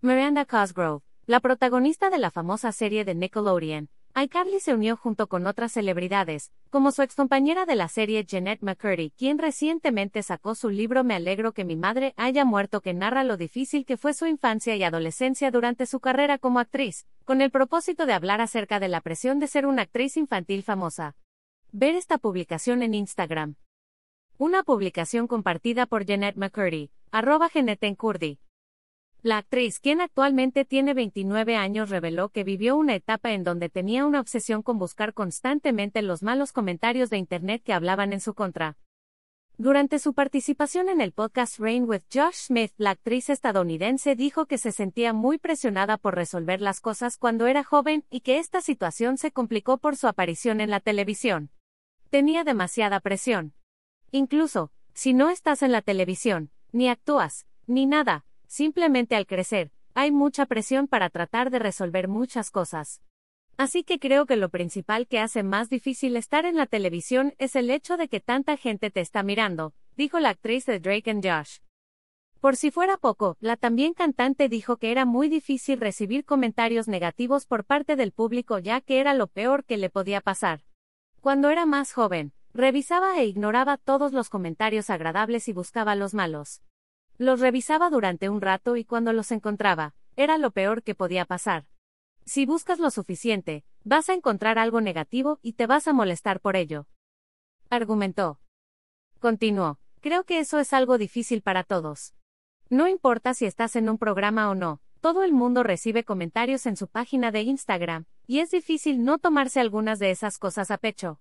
Miranda Cosgrove, la protagonista de la famosa serie de Nickelodeon, iCarly se unió junto con otras celebridades, como su excompañera de la serie Jeanette McCurdy, quien recientemente sacó su libro Me alegro que mi madre haya muerto que narra lo difícil que fue su infancia y adolescencia durante su carrera como actriz, con el propósito de hablar acerca de la presión de ser una actriz infantil famosa. Ver esta publicación en Instagram. Una publicación compartida por Jeanette McCurdy, arroba Jeanette. La actriz, quien actualmente tiene 29 años, reveló que vivió una etapa en donde tenía una obsesión con buscar constantemente los malos comentarios de Internet que hablaban en su contra. Durante su participación en el podcast Rain with Josh Smith, la actriz estadounidense dijo que se sentía muy presionada por resolver las cosas cuando era joven y que esta situación se complicó por su aparición en la televisión. Tenía demasiada presión. Incluso, si no estás en la televisión, ni actúas, ni nada, simplemente al crecer, hay mucha presión para tratar de resolver muchas cosas. Así que creo que lo principal que hace más difícil estar en la televisión es el hecho de que tanta gente te está mirando, dijo la actriz de Drake Josh. Por si fuera poco, la también cantante dijo que era muy difícil recibir comentarios negativos por parte del público ya que era lo peor que le podía pasar. Cuando era más joven, revisaba e ignoraba todos los comentarios agradables y buscaba los malos. Los revisaba durante un rato y cuando los encontraba, era lo peor que podía pasar. Si buscas lo suficiente, vas a encontrar algo negativo y te vas a molestar por ello. Argumentó. Continuó, creo que eso es algo difícil para todos. No importa si estás en un programa o no, todo el mundo recibe comentarios en su página de Instagram, y es difícil no tomarse algunas de esas cosas a pecho.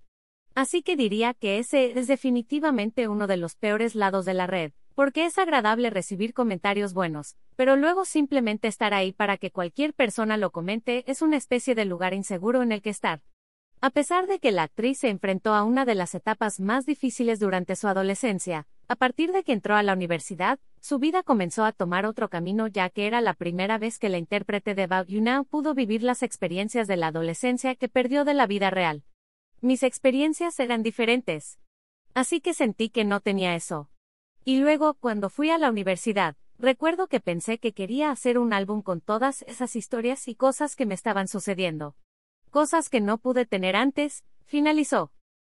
Así que diría que ese es definitivamente uno de los peores lados de la red, porque es agradable recibir comentarios buenos, pero luego simplemente estar ahí para que cualquier persona lo comente es una especie de lugar inseguro en el que estar. A pesar de que la actriz se enfrentó a una de las etapas más difíciles durante su adolescencia, a partir de que entró a la universidad, su vida comenzó a tomar otro camino ya que era la primera vez que la intérprete de About You Now pudo vivir las experiencias de la adolescencia que perdió de la vida real. Mis experiencias eran diferentes. Así que sentí que no tenía eso. Y luego, cuando fui a la universidad, recuerdo que pensé que quería hacer un álbum con todas esas historias y cosas que me estaban sucediendo. Cosas que no pude tener antes, finalizó.